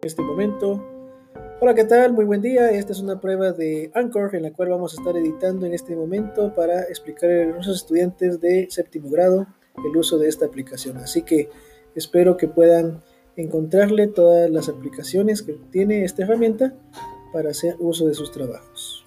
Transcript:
En este momento. Hola, ¿qué tal? Muy buen día. Esta es una prueba de Anchor en la cual vamos a estar editando en este momento para explicar a nuestros estudiantes de séptimo grado el uso de esta aplicación. Así que espero que puedan encontrarle todas las aplicaciones que tiene esta herramienta para hacer uso de sus trabajos.